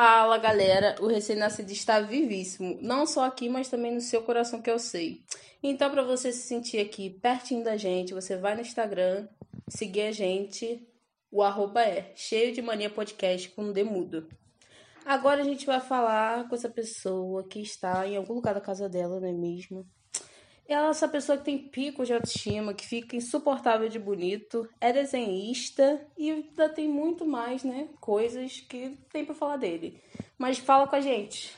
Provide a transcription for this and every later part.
Fala, galera. O recém-nascido está vivíssimo, não só aqui, mas também no seu coração que eu sei. Então, para você se sentir aqui pertinho da gente, você vai no Instagram, seguir a gente. O arroba é cheio de mania podcast com demudo. Agora a gente vai falar com essa pessoa que está em algum lugar da casa dela, não é mesmo? Ela é essa pessoa que tem pico de autoestima, que fica insuportável de bonito, é desenhista e ainda tem muito mais, né? Coisas que tem para falar dele. Mas fala com a gente.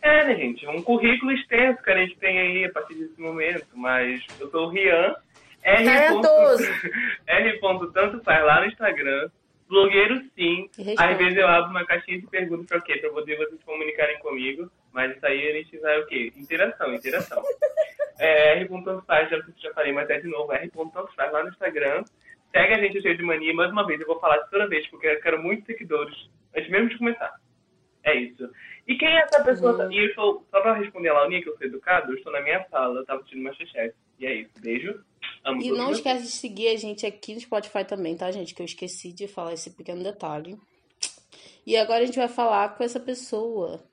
É, né, gente? Um currículo extenso que a gente tem aí a partir desse momento. Mas eu sou o Rian. R. R. Tanto faz lá no Instagram. Blogueiro sim. Às vezes eu abro uma caixinha de perguntas para o quê? Para poder vocês comunicarem comigo. Mas isso aí a gente vai o quê? Interação, interação. é, R.Faz, já, já falei, mas é de novo, R.Faz lá no Instagram. Segue a gente, o Cheio de Mania. Mais uma vez, eu vou falar isso toda vez, porque eu quero muitos seguidores antes mesmo de começar. É isso. E quem é essa pessoa? Uhum. E eu estou, só para responder a Laurinha, que eu sou educado, eu estou na minha sala, eu estava assistindo Masterchef. E é isso. Beijo. Amo e não esquece de seguir a gente aqui no Spotify também, tá, gente? Que eu esqueci de falar esse pequeno detalhe. E agora a gente vai falar com essa pessoa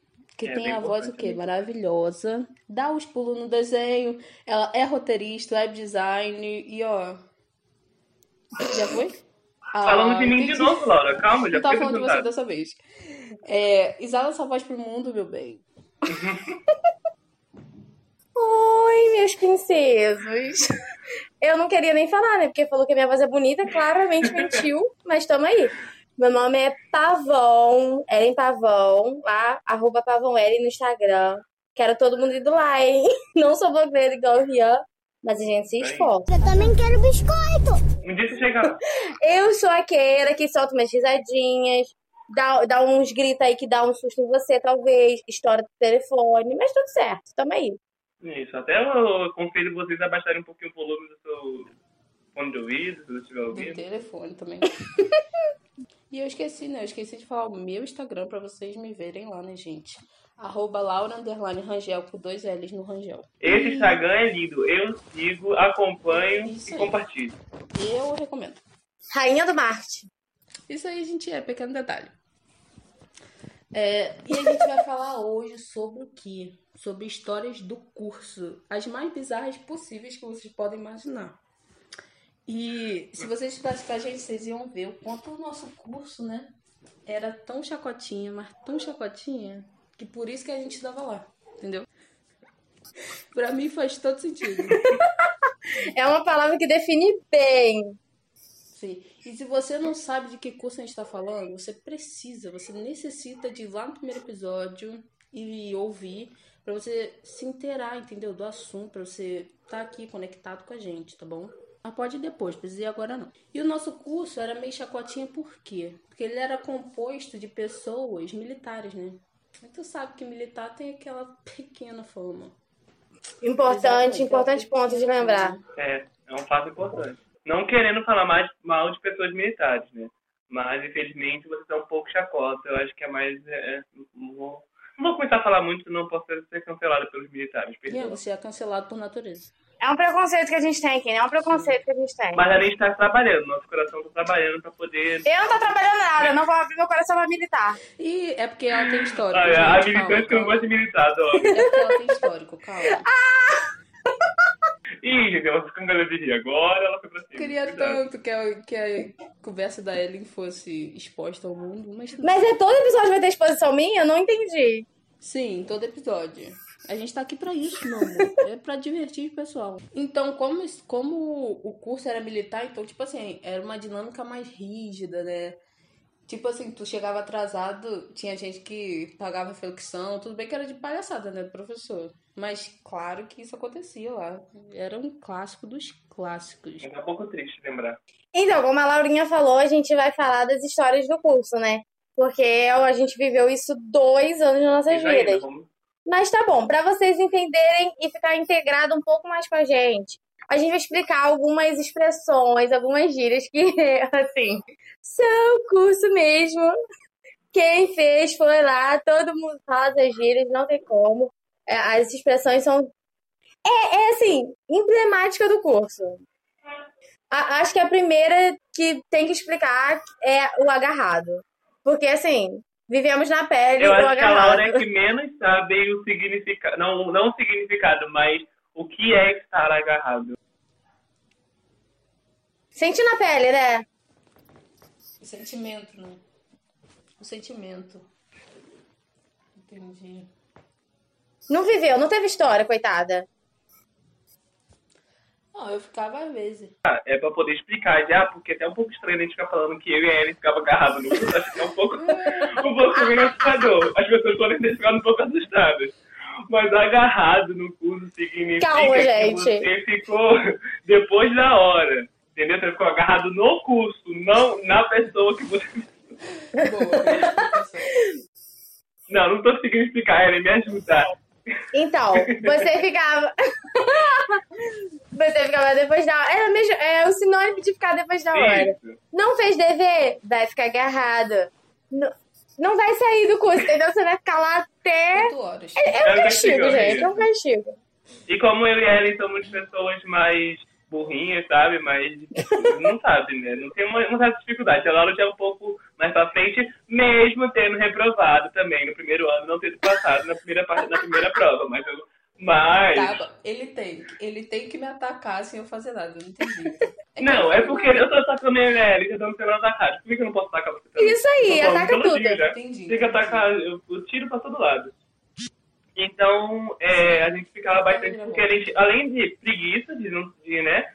que é, tem a voz o quê? Maravilhosa. Dá os pulos no desenho. Ela é roteirista, web design e ó. Já foi? Ah, Falando de mim de novo, Laura. Calma, já Não tá falando de você dessa vez. É, exala sua voz pro mundo, meu bem. Oi, meus princesos. Eu não queria nem falar, né? Porque falou que a minha voz é bonita, claramente mentiu, mas tamo aí. Meu nome é Pavão, Ellen Pavão, lá, arroba Pavão Ellen no Instagram. Quero todo mundo indo lá, hein? Não sou blogueira igual o Rian, mas a gente se esforça. Eu também quero biscoito! Um dia você chega Eu sou aquela que solta umas risadinhas, dá, dá uns gritos aí que dá um susto em você, talvez, estoura do telefone, mas tudo certo, tamo aí. Isso, até eu aconselho vocês a baixarem um pouquinho o volume do seu fone de ouvido, se você estiver ouvindo. Do telefone também. E eu esqueci, né? Eu esqueci de falar o meu Instagram para vocês me verem lá, né, gente? Arroba Laura Underline Rangel com dois L's no Rangel. Esse Instagram é lindo. Eu sigo, acompanho Isso e aí. compartilho. Eu recomendo. Rainha do Marte. Isso aí, gente, é pequeno detalhe. É, e a gente vai falar hoje sobre o que? Sobre histórias do curso. As mais bizarras possíveis que vocês podem imaginar. E se vocês estivessem com a gente, vocês iam ver o quanto o nosso curso, né? Era tão chacotinha, mas tão chacotinha, que por isso que a gente estava lá, entendeu? Pra mim faz todo sentido. é uma palavra que define bem. Sim. E se você não sabe de que curso a gente está falando, você precisa, você necessita de ir lá no primeiro episódio e ouvir para você se inteirar, entendeu? Do assunto, para você estar tá aqui conectado com a gente, tá bom? Mas pode ir depois, precisa ir agora não. E o nosso curso era meio chacotinha por quê? Porque ele era composto de pessoas militares, né? E tu sabe que militar tem aquela pequena fama. Importante, importante ponto de lembrar. É, é um fato importante. Não querendo falar mais mal de pessoas militares, né? Mas, infelizmente, você tá um pouco chacota. Eu acho que é mais. É, não, vou, não vou começar a falar muito, não posso ser cancelado pelos militares. E você é cancelado por natureza. É um preconceito que a gente tem aqui, né? É um preconceito que a gente tem. Mas a gente tá trabalhando, nosso coração tá trabalhando pra poder. Eu não tô trabalhando nada, eu não vou abrir meu coração pra militar. E é porque ela tem histórico. Ah, é, a militante que não gosta de militar, ó. É porque ela tem histórico, calma. Ah! Ih, ela ficou com ganas de rir agora, ela foi pra cima. Queria tanto que a, que a conversa da Ellen fosse exposta ao mundo, mas. Mas é todo episódio vai ter exposição minha? Eu não entendi. Sim, todo episódio. A gente tá aqui para isso, meu amor. É para divertir o pessoal. Então, como, como o curso era militar, então, tipo assim, era uma dinâmica mais rígida, né? Tipo assim, tu chegava atrasado, tinha gente que pagava flexão, tudo bem que era de palhaçada, né, professor? Mas claro que isso acontecia lá. Era um clássico dos clássicos. É um pouco triste lembrar. Então, como a Laurinha falou, a gente vai falar das histórias do curso, né? Porque a gente viveu isso dois anos nas nossas vidas. Vamos mas tá bom, para vocês entenderem e ficar integrado um pouco mais com a gente, a gente vai explicar algumas expressões, algumas gírias que, assim, são curso mesmo. Quem fez foi lá, todo mundo fala as gírias, não tem como. É, as expressões são. É, é assim, emblemática do curso. A, acho que a primeira que tem que explicar é o agarrado. Porque, assim, Vivemos na pele. Eu acho que a Laura é que menos sabe o significado. Não, não o significado, mas o que é estar agarrado. Sente na pele, né? O sentimento, né? O sentimento. Entendi. Não viveu, não teve história, coitada. Não, eu ficava às vezes. Ah, é pra poder explicar já, porque até é um pouco estranho a gente ficar falando que eu e a Ellen ficava agarrados no curso. Acho que é um pouco, um pouco assustador. As pessoas podem ter ficado um pouco assustadas. Mas agarrado no curso significa Calma, que gente. você ficou depois da hora. Entendeu? Você ficou agarrado no curso, não na pessoa que você. Boa, não, não tô conseguindo explicar, Ellen, me ajuda. Então, você ficava. você ficava depois da hora. É, mesmo, é o sinônimo de ficar depois da hora. Isso. Não fez dever? Vai ficar agarrado. Não, não vai sair do curso, entendeu? Você vai ficar lá até. É, é um um castigo, gente. É um castigo. E como eu e a Ellen somos pessoas mais burrinhas, sabe? Mas não sabe, né? Não tem uma, uma certa dificuldade. A Laura já é um pouco mais pra frente, mesmo tendo reprovado também no primeiro ano, não tendo passado na primeira, parte- na primeira prova. Mas, eu, mas Tá, ele tem. Ele tem que me atacar sem eu fazer nada. Eu não entendi. É não, eu- é porque eu tô atacando a Ellen, já estamos sendo atacados. Por que eu não posso atacar você também? Isso aí, Tô ataca tudo. dia. Entendi. Tem que atacar, eu, eu tiro pra todo lado. Então, é, a gente ficava bastante, porque a gente, além de preguiça, de não, de, né,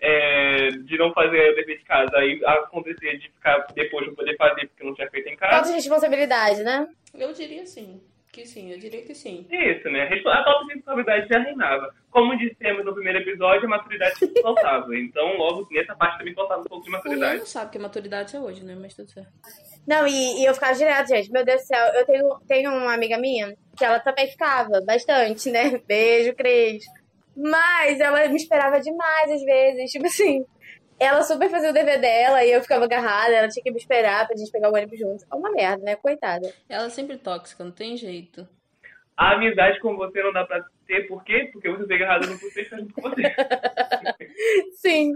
é, de não fazer o dever de casa, aí acontecia de ficar depois não poder fazer porque não tinha feito em Falta casa. de responsabilidade, né? Eu diria sim. Que sim, eu diria que sim. Isso, né? A falta de responsabilidade já reinava. Como dissemos no primeiro episódio, a maturidade faltava. Então, logo nessa parte também faltava um pouco de O maturidade. não sabe que maturidade é hoje, né? Mas tudo certo. Não, e, e eu ficava direto, gente. Meu Deus do céu, eu tenho, tenho uma amiga minha que ela também ficava bastante, né? Beijo, Cris. Mas ela me esperava demais às vezes. Tipo assim, ela super fazia o dever dela e eu ficava agarrada, ela tinha que me esperar pra gente pegar o ônibus junto. É uma merda, né? Coitada. Ela é sempre tóxica, não tem jeito. A amizade com você não dá pra ter, por quê? Porque você fica errado no curso e está junto com você. Sim.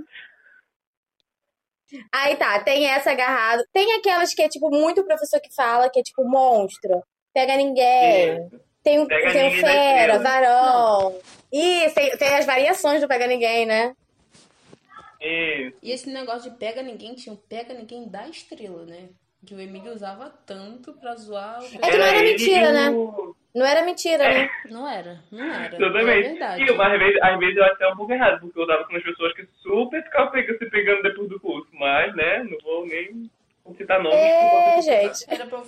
Aí tá, tem essa agarrado. Tem aquelas que é tipo muito professor que fala, que é tipo monstro. Pega ninguém. Tem o, Pega tem o fera, varão. Isso, tem, tem as variações do pega ninguém, né? Isso. E esse negócio de pega ninguém, tinha um pega ninguém da estrela, né? Que o Emílio usava tanto pra zoar o É que não era ele mentira, né? Não era mentira, né? Não era, não era. É Exatamente. verdade. E às vezes, às vezes eu acho até um pouco errado, porque eu tava com umas pessoas que super ficavam pegando, se pegando depois do curso. Mas, né, não vou nem citar nomes. É, gente. Era pra.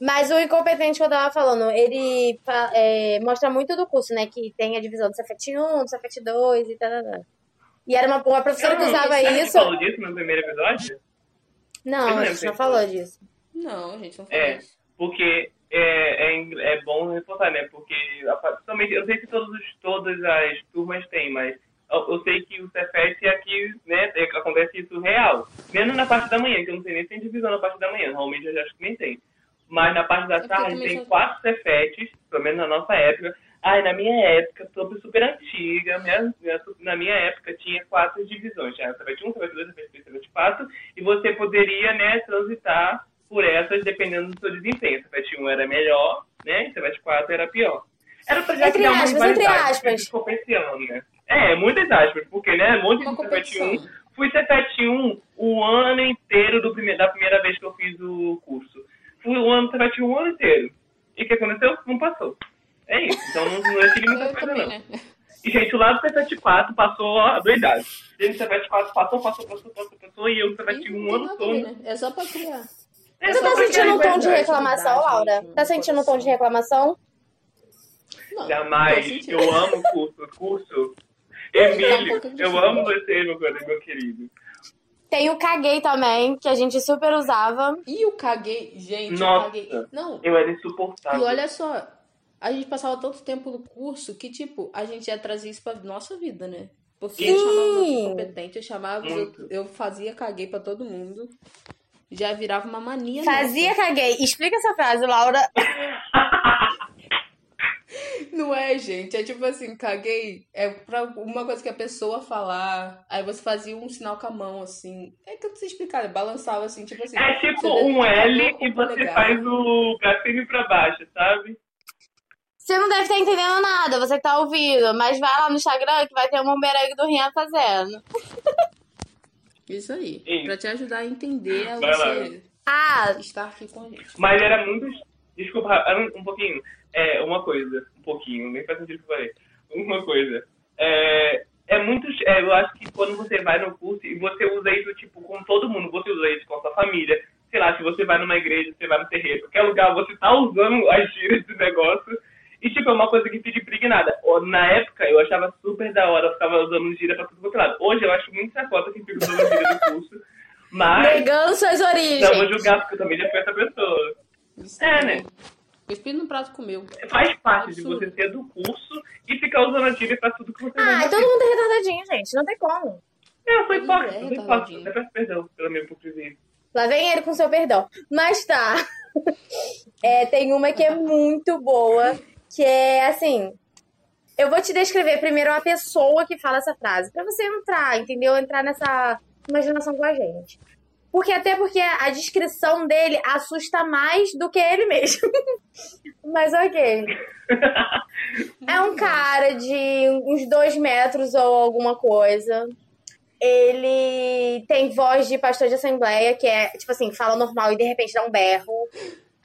Mas o incompetente que eu tava falando, ele é, mostra muito do curso, né? Que tem a divisão do Cefet 1, do Cefet 2 e tal. E era uma, uma professora que Eu não- usava será que isso. falou disso no primeiro episódio? Não, não a gente não falou disso. Não, gente, não falou É, isso. porque é, é, é bom reforçar, né? Porque, a- principalmente, eu sei que todos os, todas as turmas têm, mas eu, eu sei que o Cefet aqui, né, é, acontece isso real. Menos na parte da manhã, que eu não sei nem se tem divisão na parte da manhã, normalmente eu já acho que nem tem. Mas na parte da tarde tem quatro Cefetes, pelo menos na nossa época. Ai, na minha época, tô super antiga, minha, minha- na minha época tinha quatro divisões. Tinha Cefet 1, Cefet 2, Cefet 3, Cefet 4, e você poderia, né, transitar por essas dependendo do seu desempenho. Cefet 1 era melhor, né, e Cefet 4 era pior. Era pra já Entre criar uma aspas, entre rivalidade, aspas. pensando, né? É, muitas aspas, porque, né, um monte Uma de Cefet 1 competição. Fui Cefet 1 o ano inteiro do prime- da primeira vez que eu fiz o curso. Fui o ano Cefet 1 o ano inteiro. E o que aconteceu? Não passou. É isso. Então não, não é muita Eu coisa, também, não. né? E, gente, o lado do Cefet 4 passou ó, doidado. Ele Cefet 4 passou, passou, passou, passou, passou, e eu E Cefet 1 não o tem ano a todo. né? É só pra criar. É Você tá pra sentindo um tom de reclamação, Laura? Tá sentindo um tom de reclamação? Não, Jamais. Eu amo o curso. O curso. Tá um Emílio, eu amo você, meu, meu querido. Tem o Caguei também, que a gente super usava. E o caguei, gente, Nossa. o caguei. Não, Eu era e insuportável. olha só, a gente passava tanto tempo no curso que, tipo, a gente ia trazer isso pra nossa vida, né? Porque eu Sim. chamava os outros competentes, eu chamava, outros- eu fazia caguei pra todo mundo. Já virava uma mania. Fazia nossa. Caguei. Explica essa frase, Laura. Não é gente. É tipo assim, caguei. É pra uma coisa que a pessoa falar. Aí você fazia um sinal com a mão, assim. É que eu não sei explicar, balançava assim, tipo assim. É tipo um L e você legal. faz o gatilho pra baixo, sabe? Você não deve estar entendendo nada, você que tá ouvindo, mas vai lá no Instagram que vai ter um bumerangue do Rian fazendo. Isso aí. Sim. Pra te ajudar a entender a você ah. estar aqui com a gente. Mas era muito. Desculpa, um, um pouquinho. É, uma coisa. Um pouquinho, nem faz sentido que eu falei. Uma coisa. É, é muito. É, eu acho que quando você vai no curso e você usa isso, tipo, com todo mundo, você usa isso com a sua família. Sei lá, se você vai numa igreja, você vai no terreiro, qualquer lugar, você tá usando as gírias do negócio e, tipo, é uma coisa que fica impregnada. Na época, eu achava super da hora, eu ficava usando gira pra tudo quanto lado. Hoje, eu acho muito sacota que fica usando gira do curso. Mas... Negando suas origens. Não vou julgar, porque eu também já fui essa pessoa. Isso é, né? O espírito no prato comeu. Faz parte de você ser do curso e ficar usando a gíria pra tudo que você Ah, todo mundo é retardadinho, gente. Não tem como. É, eu sou hipócrita, eu sou hipócrita. Até peço perdão pela minha hipocrisia. Lá vem ele com seu perdão. Mas tá. É, tem uma que é muito boa, que é assim. Eu vou te descrever primeiro uma pessoa que fala essa frase, para você entrar, entendeu? Entrar nessa imaginação com a gente. Porque até porque a descrição dele assusta mais do que ele mesmo. Mas ok. É um cara de uns dois metros ou alguma coisa. Ele tem voz de pastor de assembleia, que é, tipo assim, fala normal e de repente dá um berro.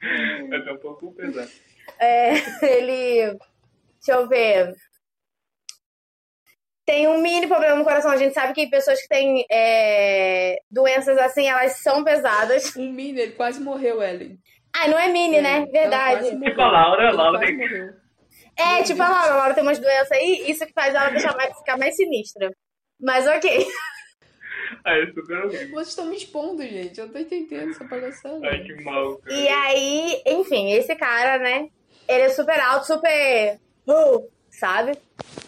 É um pouco pesado. É, ele. Deixa eu ver. Tem um mini problema no coração. A gente sabe que pessoas que têm é, doenças assim, elas são pesadas. Um mini, ele quase morreu, Ellen. Ah, não é mini, é, né? Verdade. Tipo a Laura, a Laura tem... É, tipo a Laura, a Laura tem umas doenças aí, isso que faz ela deixar mais, ficar mais sinistra. Mas ok. Ai, super Vocês estão me expondo, gente. Eu não tô entendendo essa palhaçada. Ai, que mal. Cara. E aí, enfim, esse cara, né? Ele é super alto, super. Uh, sabe?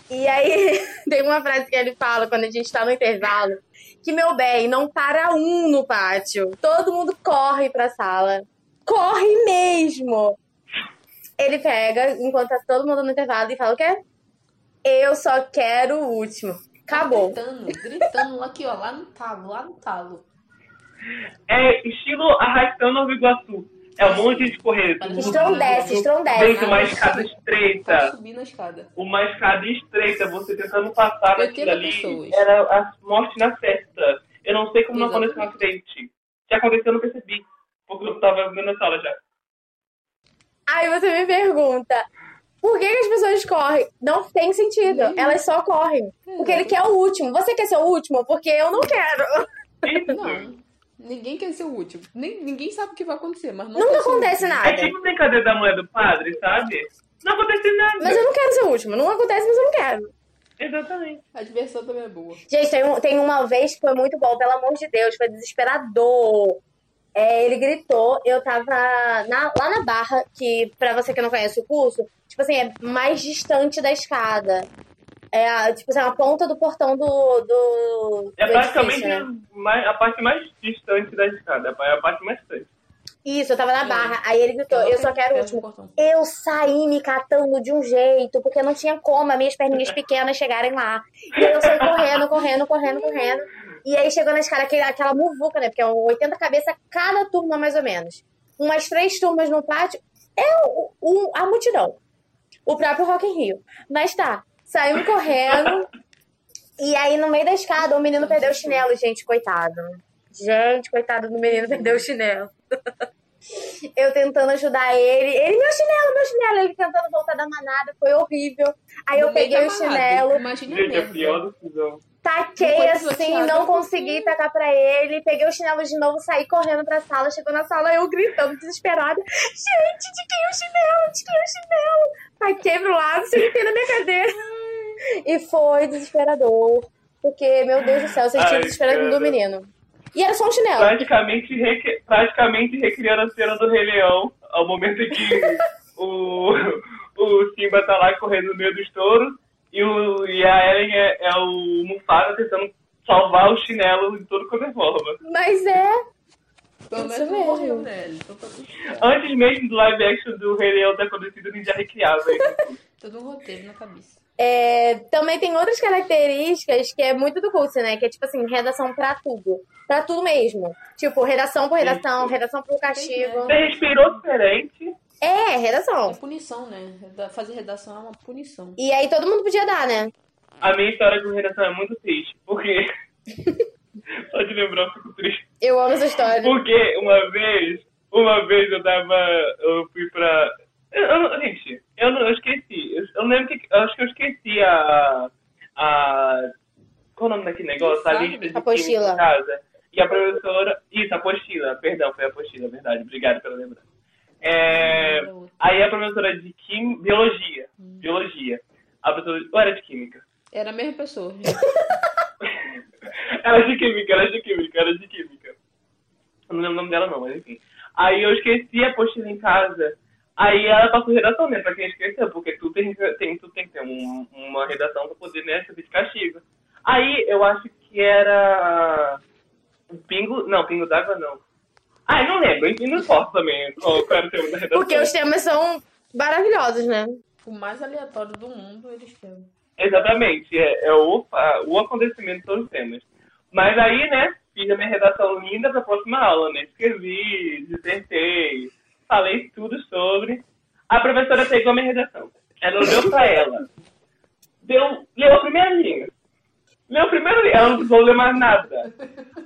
E aí, tem uma frase que ele fala quando a gente tá no intervalo: que, meu bem, não para um no pátio. Todo mundo corre pra sala. Corre mesmo! Ele pega, enquanto tá todo mundo no intervalo, e fala o quê? Eu só quero o último. Acabou. Tá gritando, gritando aqui, ó, lá no talo, lá no talo. É estilo arrastando o Iguaçu. É um monte de correr. Estrondece, estrondece. Dentro uma escada estreita. Subir na escada. Uma escada estreita, você tentando passar naquilo ali. Pessoas. Era a morte na festa. Eu não sei como Exatamente. não aconteceu um acidente. Se aconteceu, eu não percebi. Porque eu tava vendo na sala já. Aí você me pergunta, por que, que, as pessoas correm? Não tem sentido. Uhum. Elas só correm. Porque ele quer o último. Você quer ser o último? Porque eu não quero. Não. Ninguém quer ser o último. Nem, ninguém sabe o que vai acontecer, mas não Nunca acontece nada. É tipo brincadeira da mulher do padre, sabe? Não acontece nada. Mas eu não quero ser o último. Não acontece, mas eu não quero. Exatamente. A diversão também é boa. Gente, tem, um, tem uma vez que foi muito bom, pelo amor de Deus, foi desesperador. É, ele gritou, eu tava na, lá na barra, que pra você que não conhece o curso, tipo assim, é mais distante da escada. É a, tipo assim, a ponta do portão do. do é praticamente né? mais, a parte mais distante da escada, é a parte mais distante. Isso, eu tava na barra. Aí ele gritou, eu, eu só quero o último. Eu saí me catando de um jeito, porque não tinha como as minhas perninhas pequenas chegarem lá. E aí eu saí correndo, correndo, correndo, correndo. E aí chegou na escada aquela, aquela muvuca, né? Porque é 80 cabeças cada turma, mais ou menos. Umas três turmas no pátio. É o, o, a multidão. O próprio Rock in Rio. Mas tá, Saímos correndo. E aí, no meio da escada, o menino perdeu o chinelo, gente, coitado. Gente, coitado do menino, perdeu o chinelo. Eu tentando ajudar ele. Ele, meu chinelo, meu chinelo. Ele tentando voltar da manada, foi horrível. Aí eu peguei o chinelo. Imagina Gente, é pior Taquei assim, não consegui tacar pra ele. Peguei o chinelo de novo, saí correndo pra sala. Chegou na sala, eu gritando, desesperada. Gente, de quem é o chinelo? De quem é o chinelo? Taquei pro lado, sentei na minha cadeira. E foi desesperador. Porque, meu Deus do céu, eu senti o desespero do menino. E era só um chinelo. Praticamente, rec... praticamente recriando a cena do Rei Leão, ao momento em que o, o Simba tá lá correndo no meio dos touros e, o, e a Eren é, é o Mufasa tentando salvar o chinelo de todo qualquer forma. Mas é. Pelo menos não morreu, né? Antes mesmo do live action do Rei Leão ter acontecido, a gente já recriava isso. Todo um roteiro na cabeça. É, também tem outras características que é muito do curso, né? Que é tipo assim, redação pra tudo. Pra tudo mesmo. Tipo, redação por redação, redação por castigo. Você respirou diferente. É, redação. É punição, né? Fazer redação é uma punição. E aí todo mundo podia dar, né? A minha história com redação é muito triste, porque. Só de lembrar, eu fico triste. Eu amo essa história. Porque uma vez, uma vez eu tava. Eu fui pra. Eu, eu, gente, eu, eu esqueci. Eu, eu lembro que. Eu acho que eu esqueci a. a qual o nome daquele negócio? A lista de apostila. casa. E a professora. Isso, apostila. Perdão, foi a apostila, verdade. Obrigado pela lembrança. É, aí a professora de quim, biologia. Hum. Biologia. A professora. Ou era de química? Era a mesma pessoa. era de química, era de química, era de química. Eu não lembro o nome dela não, mas enfim. Aí eu esqueci a apostila em casa. Aí ela passou redação, né? Pra quem esqueceu, porque tu tem, tem, tu tem que ter um, uma redação pra poder, né, servir de castigo. Aí eu acho que era. Pingo. Não, pingo d'água não. Ah, eu não lembro, enfim, não importa também qual, era o tema da redação. Porque os temas são maravilhosos, né? O mais aleatório do mundo eles têm. Exatamente, é, é o, a, o acontecimento de todos os temas. Mas aí, né, fiz a minha redação linda para a próxima aula, né? Escrevi, dissertei, falei tudo sobre. A professora pegou a minha redação. Ela olhou para ela, deu, leu a primeira linha. Leu a primeira linha, ela não precisou ler mais nada.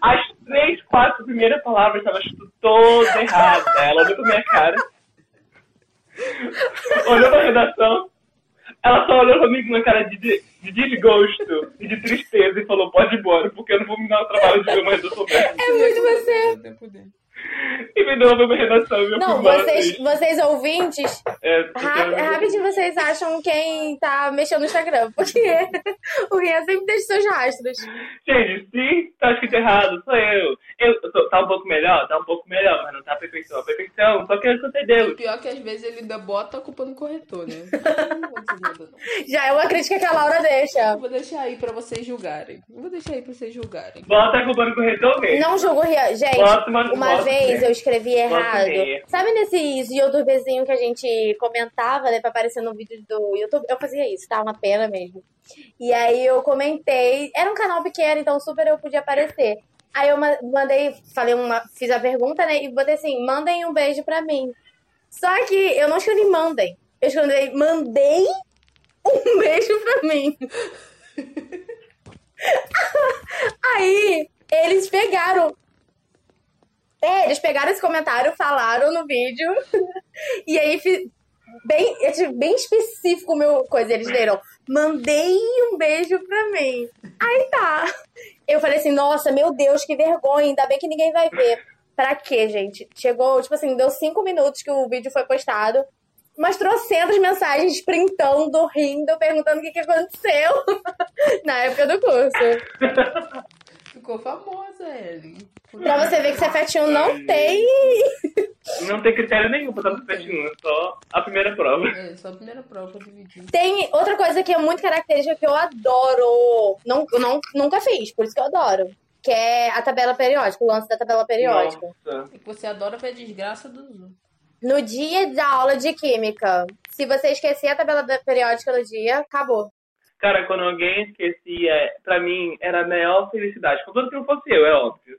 As três, quatro primeiras palavras estavam todas erradas. Ela olhou pra minha cara, olhou pra redação, ela só olhou pra mim com uma cara de, de desgosto e de tristeza e falou: pode ir embora, porque eu não vou me dar o trabalho de ver mais eu sou É muito você. E me deu uma redação. Meu não, vocês, vocês ouvintes, é, rapidinho vocês acham quem tá mexendo no Instagram, porque o Rian sempre deixa seus rastros. Gente, se tá escrito errado, sou eu. eu tô, tá um pouco melhor? Tá um pouco melhor, mas não tá a perfeição. A perfeição, só que eu escutei Deus. O pior é que às vezes ele ainda bota a culpa no corretor, né? Já é uma crítica que a Laura deixa. Eu vou deixar aí pra vocês julgarem. Vou deixar aí pra vocês julgarem. Bota a culpa no corretor mesmo. Não julgo o Rian. Gente, bota, uma vez eu escrevi errado. Sabe nesses youtubezinhos que a gente comentava, né, pra aparecer no vídeo do YouTube? Eu fazia isso, tá? Uma pena mesmo. E aí eu comentei. Era um canal pequeno, então super eu podia aparecer. Aí eu mandei, falei uma, fiz a pergunta, né? E botei assim: mandem um beijo pra mim. Só que eu não escrevi mandem. Eu escrevi mandei um beijo pra mim. Aí eles pegaram é, eles pegaram esse comentário, falaram no vídeo, e aí bem, bem específico o meu coisa. Eles leram, mandei um beijo pra mim. Aí tá. Eu falei assim, nossa, meu Deus, que vergonha, ainda bem que ninguém vai ver. Pra quê, gente? Chegou, tipo assim, deu cinco minutos que o vídeo foi postado. Mas trocentas mensagens printando, rindo, perguntando o que, que aconteceu na época do curso. Ficou famosa, Ellie. Pra você ver que Cefetinho não tem. Não tem critério nenhum pra estar Cefetinho, é só a primeira prova. É, só a primeira prova dividida. Tem outra coisa que é muito característica que eu adoro. Não, não, nunca fiz, por isso que eu adoro. Que é a tabela periódica, o lance da tabela periódica. Nossa. E você adora ver a desgraça do Zoom. No dia da aula de química, se você esquecer a tabela periódica no dia, acabou. Cara, quando alguém esquecia, pra mim era a maior felicidade. Contanto que não fosse eu, é óbvio.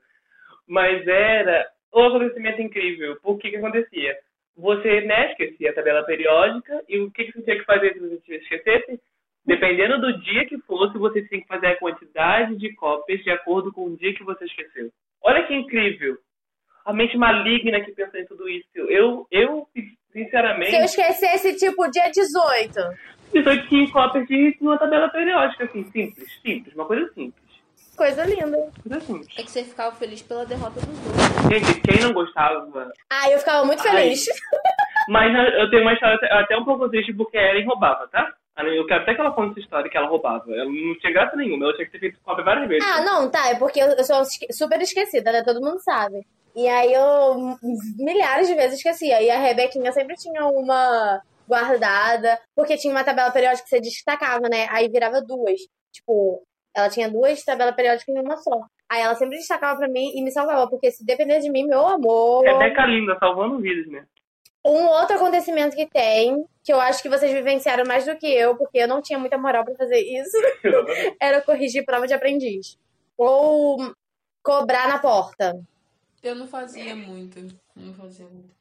Mas era um acontecimento incrível. Por que que acontecia? Você, né, esquecia a tabela periódica e o que, que você tinha que fazer se você esquecesse? Dependendo do dia que fosse, você tinha que fazer a quantidade de cópias de acordo com o dia que você esqueceu. Olha que incrível! A mente maligna que pensa em tudo isso. Eu, eu sinceramente. Se eu esquecesse, tipo, dia 18. 18 cópias de uma tabela periódica, assim, simples, simples, uma coisa simples. Coisa linda. Coisa simples. É que você ficava feliz pela derrota dos outros. Gente, quem não gostava. Ah, eu ficava muito feliz. Mas eu tenho uma história até um pouco triste porque a Ellen roubava, tá? Eu quero até que ela conte essa história que ela roubava. Ela não tinha graça nenhuma, ela tinha que ter feito cópia várias vezes. Ah, não, tá. É porque eu sou super esquecida, né? Todo mundo sabe. E aí eu milhares de vezes esquecia. E a Rebequinha sempre tinha uma guardada, porque tinha uma tabela periódica que você destacava, né? Aí virava duas. Tipo, Ela tinha duas tabelas periódicas em uma só. Aí ela sempre destacava pra mim e me salvava, porque se depender de mim, meu amor. Rebeca linda, salvando vidas, né? Um outro acontecimento que tem, que eu acho que vocês vivenciaram mais do que eu, porque eu não tinha muita moral para fazer isso, era corrigir prova de aprendiz. Ou cobrar na porta. Eu não fazia muito. Não fazia muito.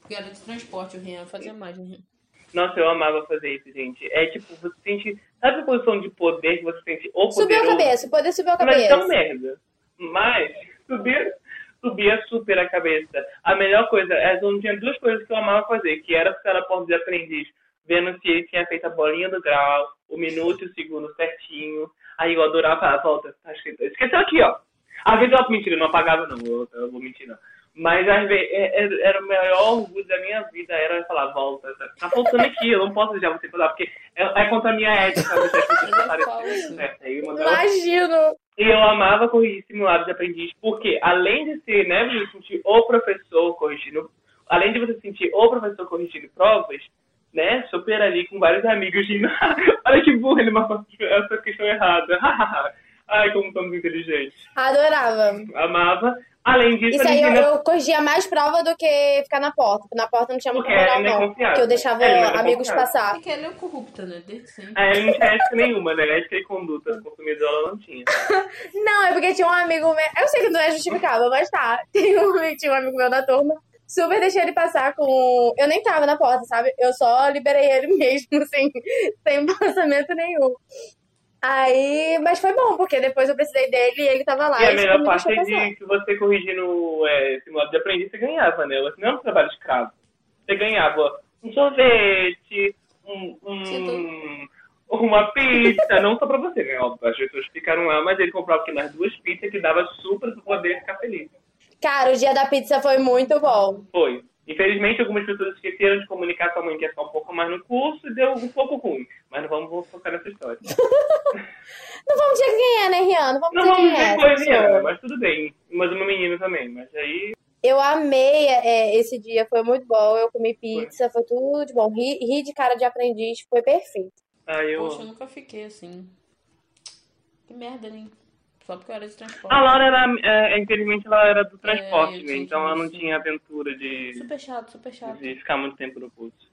Porque era de transporte, o Rian fazia mais. Né? Nossa, eu amava fazer isso, gente. É tipo, você sente. Sabe a posição de poder que você sente? Ou Subiu a cabeça, poder subiu a cabeça. Mas é tão merda. Mas, subir, subia super a cabeça. A melhor coisa, é, tinha duas coisas que eu amava fazer, que era ficar na porta de aprendiz, vendo se ele tinha feito a bolinha do grau, o minuto e o segundo certinho. Aí eu adorava a volta, tá escrito. Esqueceu aqui, ó. Às vezes eu, mentira, não apagava não, eu, eu vou mentir não. Mas às vezes é, é, era o maior orgulho da minha vida, era falar, volta, tá faltando aqui, eu não posso deixar você falar, porque é, é contra a minha ética, pessoas certo. Imagino! E eu amava corrigir simulados de aprendiz, porque além de ser, né, você sentir o professor corrigindo, além de você sentir o professor corrigindo provas, né, super ali com vários amigos, de, olha que burro, ele marcou essa questão errada. Ai, como estamos inteligentes. Adorava. Amava. Além disso, Isso aí eu, eu, corrigia mais prova do que ficar na porta. Porque na porta não tinha muita moral, é não. Porque eu deixava é, amigos passar. Porque ela é corrupta, né? Desde sempre. É, não tinha ética nenhuma, né? Ética e conduta do consumidor ela não tinha. não, é porque tinha um amigo meu. Eu sei que não é justificável, mas tá. Tem um, tinha um amigo meu da turma. Super deixei ele passar com. Eu nem tava na porta, sabe? Eu só liberei ele mesmo, assim, sem passamento nenhum. Aí, mas foi bom, porque depois eu precisei dele e ele tava lá. E a melhor parte é de que você corrigindo é, esse modo de aprendiz, você ganhava, né? Você não é um trabalho escravo. Você ganhava um sorvete, um, um uma pizza, não só pra você, né? Óbvio, as pessoas ficaram lá, mas ele comprava aqui nas duas pizzas que dava super pra poder ficar feliz. Cara, o dia da pizza foi muito bom. Foi. Infelizmente, algumas pessoas esqueceram de comunicar com a mãe que ia ficar um pouco mais no curso e deu um pouco ruim. Mas não vamos focar nessa história. não vamos dizer quem é, né, Rian? Não vamos não dizer vamos quem dizer é. Rihanna, mas tudo bem. Mas uma menina também. Mas aí. Eu amei é, esse dia, foi muito bom. Eu comi pizza, foi, foi tudo de bom. Ri, ri, de cara de aprendiz, foi perfeito. Ah, eu... Poxa, eu nunca fiquei assim. Que merda, né? Só porque eu era de transporte. A Laura era, é, infelizmente, ela era do transporte, é, né? Então ela não tinha aventura de. Super chato, super chato. De ficar muito tempo no curso.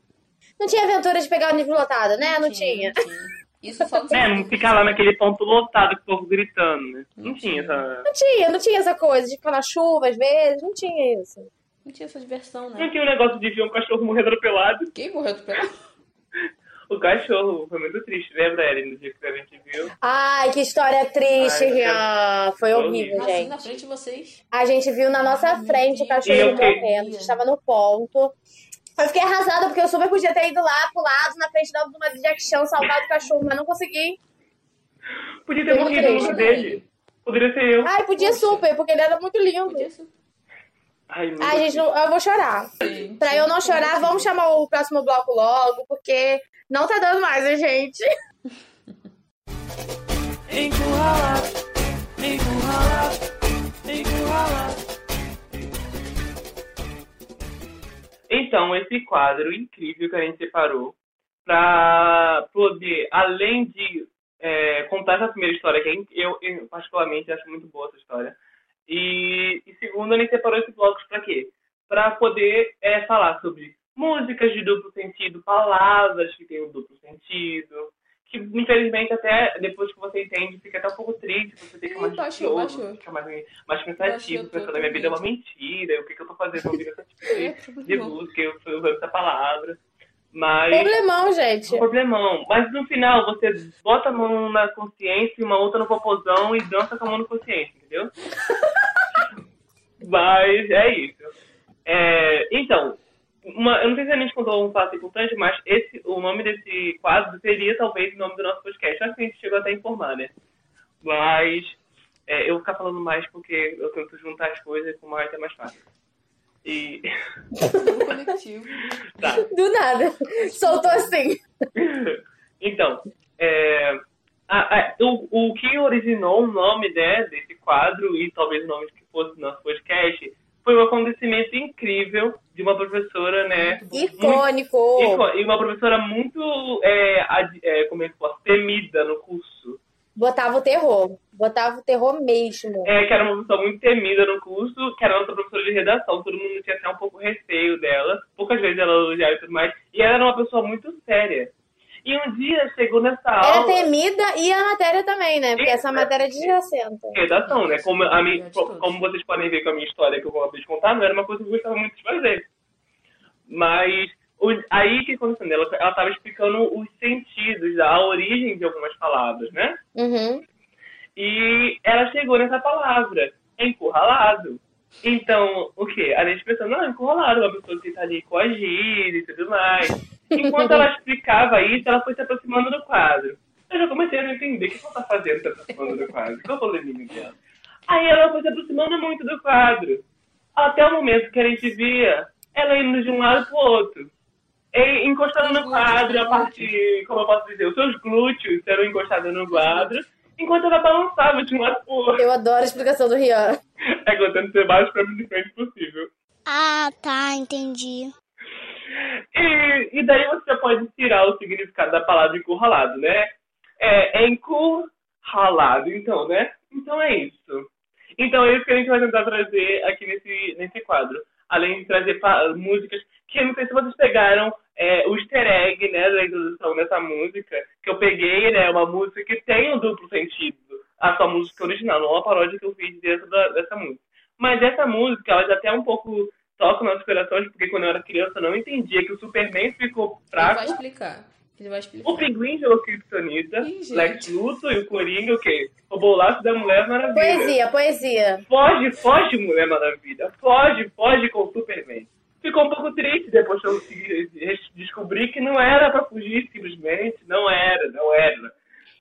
Não tinha aventura de pegar o nível lotado, né? Não, não tinha. tinha. Isso só É, não ficar lá naquele ponto lotado com o povo gritando, né? Não, não tinha essa. Não tinha, não tinha essa coisa de ficar na chuva às vezes, não tinha isso. Não tinha essa diversão, né? Não tinha o um negócio de ver um cachorro morrer atropelado. Quem morreu atropelado? o cachorro. Foi muito triste. Lembra, Ellen, no dia que a gente viu? Ai, que história triste, Rian. Foi horrível, assim, gente. na frente de vocês? A gente viu na nossa Ai, frente o cachorro morrendo. A gente estava no ponto. Eu fiquei arrasada porque eu super podia ter ido lá pro lado, na frente da uma Jack Chan, salvado o cachorro, mas não consegui. Podia ter morrido no lugar dele. Poderia ser eu. Ai, podia Poxa. super, porque ele era muito lindo. Podia super. Ai, Ai gente, eu vou chorar. Sim. Pra eu não chorar, vamos chamar o próximo bloco logo, porque não tá dando mais, hein, gente? Encurralado, encurralado. Então, esse quadro incrível que a gente separou para poder, além de é, contar essa primeira história, que eu, eu, particularmente acho muito boa essa história, e, e segundo, a gente separou esses blocos para quê? Para poder é, falar sobre músicas de duplo sentido, palavras que têm um duplo sentido, que infelizmente até depois que você entende fica até um pouco triste, você fica mais baixou, baixou. fica mais, mais pensativo, pensando na minha vida é uma mentira, o que, que eu tô fazendo ouvindo essa tipo de, de música, eu estou usando essa palavra. Mas. Problemão, gente. Problemão. Mas no final você bota a mão na consciência e uma outra no popozão e dança com a mão na consciência, entendeu? Mas é isso. É, então, uma, eu não sei se a gente contou um fato importante, mas esse, o nome desse quadro seria talvez o nome do nosso podcast. Acho que a gente chegou até a informar, né? Mas é, eu vou ficar falando mais porque eu tento juntar as coisas com mais é mais fácil. E. tá. Do nada. Soltou assim. então, é, a, a, o, o que originou o nome né, desse quadro e talvez o nome que fosse nosso podcast foi um acontecimento incrível de uma professora, né? Icônico! Muito, e uma professora muito, é, ad, é, como é que posso, temida no curso. Botava o terror. Botava o terror mesmo. É, que era uma pessoa muito temida no curso, que era nossa professora de redação. Todo mundo tinha até um pouco receio dela. Poucas vezes ela elogiava e tudo mais. E ela era uma pessoa muito séria. E um dia chegou nessa aula. Era temida e a matéria também, né? Porque essa matéria é desgracenta. Redação, né? Como, a minha, como vocês podem ver com a minha história que eu vou contar, não era uma coisa que eu gostava muito de fazer. Mas o, aí que aconteceu? Ela, ela tava explicando os sentidos, a origem de algumas palavras, né? Uhum. E ela chegou nessa palavra, encurralado. Então, o quê? A gente pensando, não, encurralado, uma pessoa que tá ali coagida e tudo mais. Enquanto ela explicava isso, ela foi se aproximando do quadro. Eu já comecei a não entender o que ela tá fazendo se aproximando do quadro. Qual o probleminha dela? Aí ela foi se aproximando muito do quadro. Até o momento que a gente via ela indo de um lado pro outro. E encostando no quadro, a parte, como eu posso dizer, os seus glúteos eram encostados no quadro, enquanto ela balançava de um lado pro outro. Eu adoro a explicação do Rian. É contando ser mais pra mim de frente possível. Ah, tá, entendi. E, e daí você pode tirar o significado da palavra encurralado, né? É, é encurralado, então, né? Então é isso. Então é isso que a gente vai tentar trazer aqui nesse, nesse quadro. Além de trazer músicas que não sei se vocês pegaram é, o easter egg, né, da introdução dessa música, que eu peguei, né, uma música que tem um duplo sentido, a sua música original, não a paródia que eu fiz dentro da, dessa música. Mas essa música, ela já tem um pouco toca nossos corações, porque quando eu era criança eu não entendia que o Superman ficou fraco. Ele vai explicar. Ele vai explicar. O Pinguim jogou Kryptonita, Lex Luthor e o Coringa, o quê? O bolaço da Mulher Maravilha. Poesia, poesia. Foge, foge, Mulher Maravilha. Foge, foge com o Superman. Ficou um pouco triste depois que eu descobri que não era pra fugir simplesmente. Não era, não era.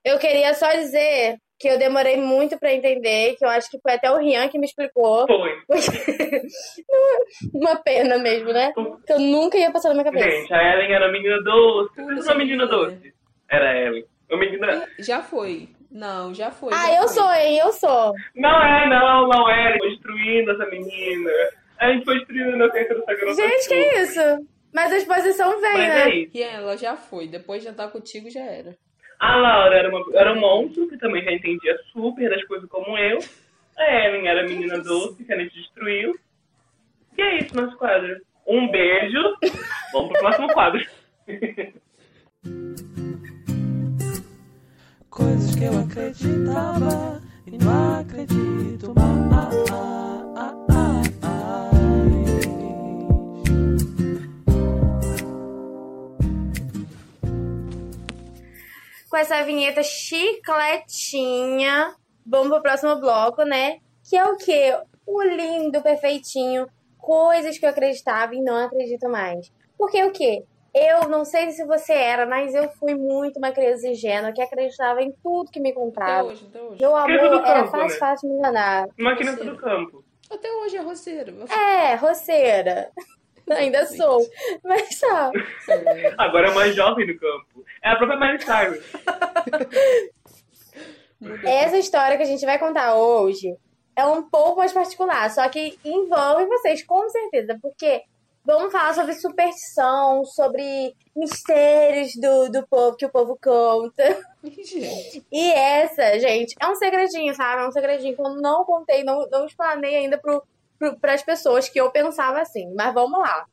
Eu queria só dizer que eu demorei muito para entender, que eu acho que foi até o Rian que me explicou. Foi. Uma pena mesmo, né? Que eu nunca ia passar na minha cabeça. Gente, a Ellen era a menina doce. Não uma menina doce. Era a Ellen. Uma menina... Já foi. Não, já foi. Ah, já eu foi. sou, hein? Eu sou. Não é, não, não é. Foi destruindo essa menina. A gente foi destruindo ciência do Sagrado. Gente, que isso? Mas a exposição vem, Mas né? é isso. E ela já foi. Depois de jantar contigo, já era. A Laura era, uma, era um monstro que também já entendia super das coisas como eu. A Ellen era a menina doce que a gente destruiu. E é isso, nosso quadro. Um beijo. Vamos pro próximo quadro. Coisas que eu acreditava e não acredito mais. Com essa vinheta chicletinha, vamos pro próximo bloco, né? Que é o quê? O lindo, perfeitinho. Coisas que eu acreditava e não acredito mais. Porque o quê? Eu não sei se você era, mas eu fui muito uma criança ingênua que acreditava em tudo que me Até contava. hoje, até hoje. Meu amor era campo, fácil, né? fácil me enganar. Máquina do campo. Até hoje é roceiro. É, roceira. Ainda sou. Mas tá. Agora é mais jovem no campo. É a própria Miley Cyrus. Essa história que a gente vai contar hoje é um pouco mais particular, só que envolve vocês, com certeza, porque vamos falar sobre superstição, sobre mistérios do, do povo que o povo conta. E essa, gente, é um segredinho, sabe? É um segredinho que eu não contei, não, não explanei ainda pro, pro, pras pessoas que eu pensava assim. Mas vamos lá.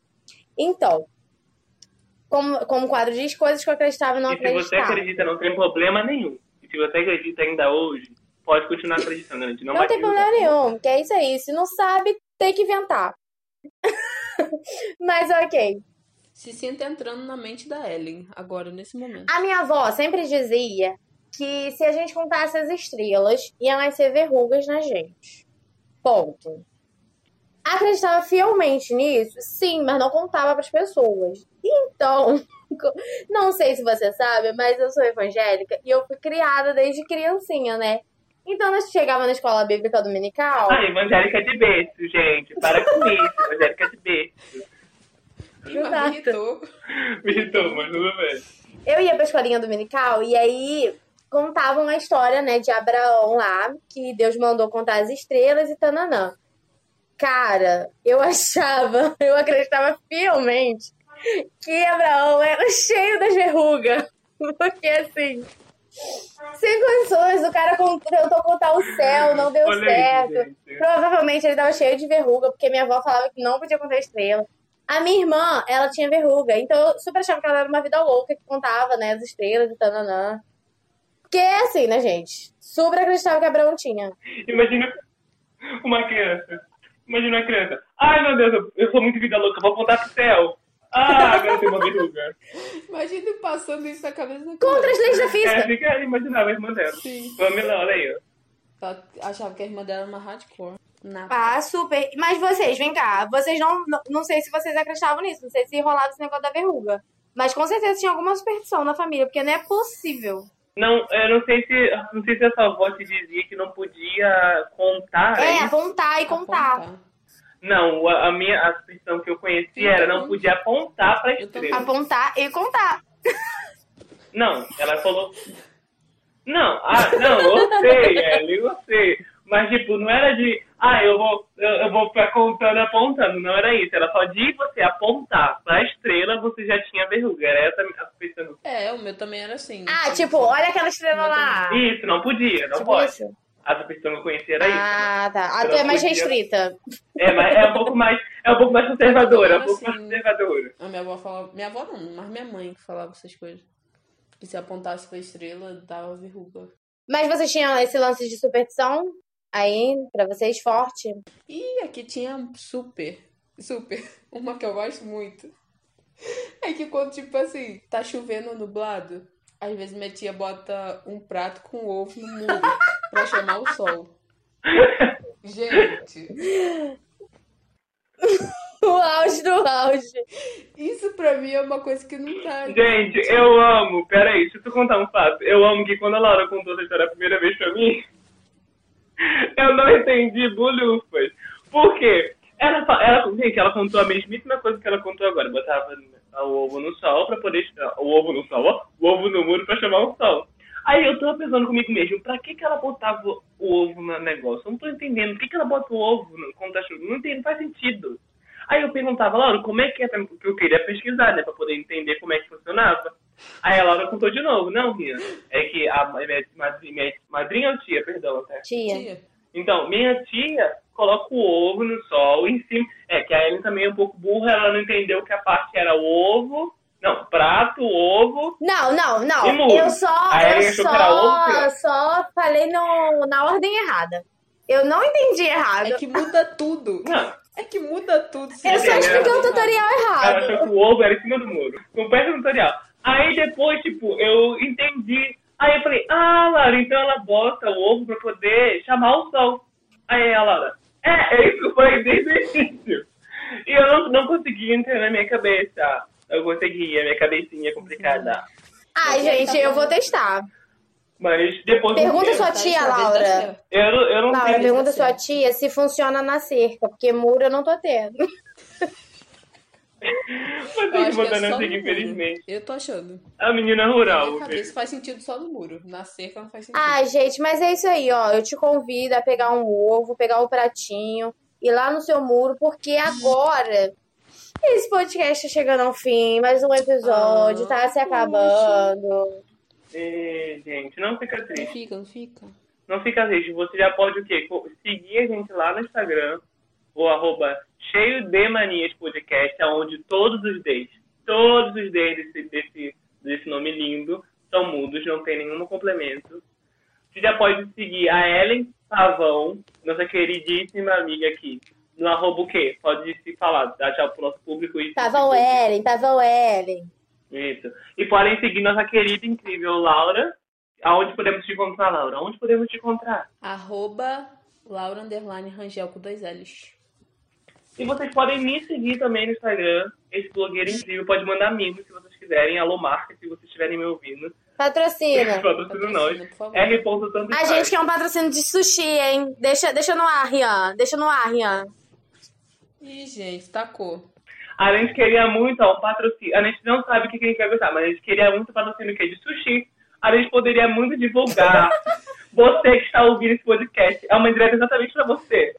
Então, como, como o quadro diz, coisas que eu acreditava e não E se você acreditava. acredita, não tem problema nenhum. E se você acredita ainda hoje, pode continuar acreditando. A gente não, Não tem te problema nenhum, que é isso aí. Se não sabe, tem que inventar. Mas ok. se sinta entrando na mente da Ellen, agora, nesse momento. A minha avó sempre dizia que se a gente contasse as estrelas, ia nascer verrugas na gente. Ponto. Acreditava fielmente nisso? Sim, mas não contava para as pessoas. Então, não sei se você sabe, mas eu sou evangélica e eu fui criada desde criancinha, né? Então, nós chegava na escola bíblica dominical. Ah, evangélica de berço, gente. Para com isso, evangélica de berço. Exato. me irritou. Me irritou, mas tudo bem. eu ia pra escolinha dominical e aí contavam a história, né, de Abraão lá, que Deus mandou contar as estrelas e tananã. Cara, eu achava, eu acreditava fielmente que Abraão era cheio das verrugas. Porque assim, Sem condições, o cara tentou contar o céu, não deu Olha certo. Aí, Provavelmente ele tava cheio de verruga, porque minha avó falava que não podia contar estrela. A minha irmã, ela tinha verruga, então eu super achava que ela era uma vida louca que contava, né, as estrelas e tananã. Que é assim, né, gente? Super acreditava que Abraão tinha. Imagina uma criança. Imagina uma criança. Ai, meu Deus, eu sou muito vida louca, vou contar pro céu. Ah, agora tem uma verruga. Imagina passando isso na cabeça da Contra as leis da física. É, fica imaginava a irmã dela. Sim. Pamela, olha aí. Ela achava que a irmã dela era uma hardcore. Não. Ah, super. Mas vocês, vem cá. Vocês não, não. Não sei se vocês acreditavam nisso. Não sei se rolava esse negócio da verruga. Mas com certeza tinha alguma superstição na família, porque não é possível. Não, eu não sei se. Não sei se a sua avó te dizia que não podia contar. É, é apontar e contar. Apontar. Não, a, a minha a superstição que eu conheci era não podia apontar pra estrela. Apontar e contar. Não, ela falou. Não, ah, não, eu sei, Ellie, eu sei. Mas, tipo, não era de, ah, eu vou, eu, eu vou ficar contando apontando. Não era isso. Era só de você apontar pra estrela, você já tinha verruga. Era essa a superstição. É, o meu também era assim. Ah, tipo, olha aquela estrela lá. Isso, não podia, não tipo pode. Isso. A superstição que eu conhecia era isso. Ah, tá. A tua é mais podia... restrita. É, mas é um pouco mais, é um pouco mais conservadora, é um pouco assim, mais conservadora. A minha avó falava, minha avó não, mas minha mãe falava essas coisas. Que se apontasse pra estrela, dava verruga. Mas vocês tinham esse lance de superstição aí pra vocês forte? E aqui tinha super, super. Uma que eu gosto muito. É que quando, tipo assim, tá chovendo nublado, às vezes minha tia bota um prato com ovo no muro pra chamar o sol. Gente. o auge do auge. Isso pra mim é uma coisa que não tá. Gente, eu amo. Peraí, deixa eu contar um fato. Eu amo que quando a Laura contou essa história a primeira vez pra mim, eu não entendi bolhufas. Por quê? Ela, ela, gente, ela contou a mesmíssima coisa que ela contou agora. Botava o ovo no sol pra poder. O ovo no sol, ó. O ovo no muro pra chamar o sol. Aí eu tava pensando comigo mesmo, pra que que ela botava o ovo no negócio? Eu não tô entendendo. Por que que ela bota o ovo no, chovendo? Não, entendo, não faz sentido. Aí eu perguntava, Laura, como é que é? Porque eu queria pesquisar, né? Pra poder entender como é que funcionava. Aí a Laura contou de novo. Não, Ria, é que a minha, minha madrinha ou tia, perdão, até. Tia. Então, minha tia coloca o ovo no sol em cima. É, que a Ellen também é um pouco burra, ela não entendeu que a parte era o ovo. Não, prato, ovo. Não, não, não. Eu só. A eu só, só falei no, na ordem errada. Eu não entendi errado. É que muda tudo. Não. É que muda tudo. Eu só expliquei o tutorial errado. Ela achou que o ovo era em cima do muro. Não perde o tutorial. Aí depois, tipo, eu entendi. Aí eu falei, ah, Laura, então ela bota o ovo pra poder chamar o sol. Aí a Laura, é, é isso que eu falei desde o início. E eu não, não conseguia entrar na minha cabeça. Eu conseguia, minha cabecinha é complicada. Ai, gente, eu vou testar. Mas depois. Pergunta sua tia, Laura. Eu, eu não Laura, pergunta sua tia se funciona na cerca, porque muro eu não tô tendo. Mas tem que botar é na cerca, infelizmente. Eu tô achando. A menina rural. Isso faz sentido só no muro. Na cerca não faz sentido. Ai, gente, mas é isso aí, ó. Eu te convido a pegar um ovo, pegar um pratinho, ir lá no seu muro, porque agora. Esse podcast tá chegando ao fim, mais um episódio, ah, tá se acabando. E, gente, não fica triste. Não fica, não fica. Não fica triste. Você já pode o quê? Seguir a gente lá no Instagram, o arroba cheio de manias podcast, onde todos os Ds, todos os Ds desse, desse, desse nome lindo são mudos, não tem nenhum complemento. Você já pode seguir a Ellen Pavão, nossa queridíssima amiga aqui, no arroba o quê? Pode se falar, dar tchau pro nosso público. E Pavão Ellen, Pavão Ellen. Isso. E podem seguir nossa querida incrível Laura. Aonde podemos te encontrar, Laura? Onde podemos te encontrar? Arroba Laura Underline Rangel com dois L's. E vocês podem me seguir também no Instagram. Esse blogueiro incrível pode mandar mimos se vocês quiserem. Alô, marca, se vocês estiverem me ouvindo. Patrocina. Patrocina nós. R. A gente quer um patrocínio de sushi, hein? Deixa, deixa no ar, Rian. Deixa no ar, Rian. Ih, gente, tacou. A gente queria muito ó, um patrocínio. A gente não sabe o que a gente vai gostar, mas a gente queria muito patrocínio que de sushi. A gente poderia muito divulgar. você que está ouvindo esse podcast. É uma indireta exatamente para você.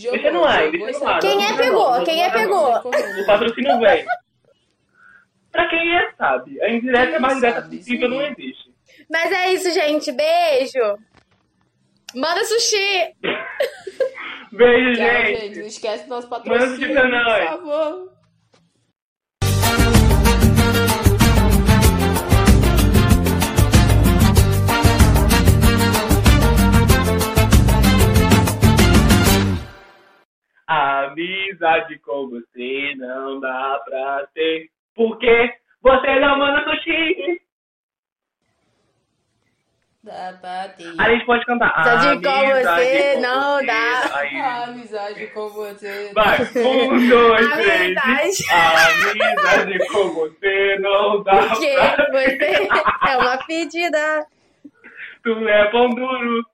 Jogou, deixa no ar, deixa no ar. Quem é pegou? Quem é pegou? O patrocínio vem. Pra quem é, sabe. A indireta é mais direta possível, não existe. Mas é isso, gente. Beijo. Manda sushi. Beijo, Tchau, gente. gente. Não esquece do nosso patrocínio, Manda por favor. Amizade com você não dá pra ter. Porque você não manda sushi. Dá pra ter. A gente pode cantar. Amizade com você com não você. dá. Aí. Amizade com você. Vai, um, dois, três. Amizade com você não dá Porque pra você é uma pedida. Tu é pão duro.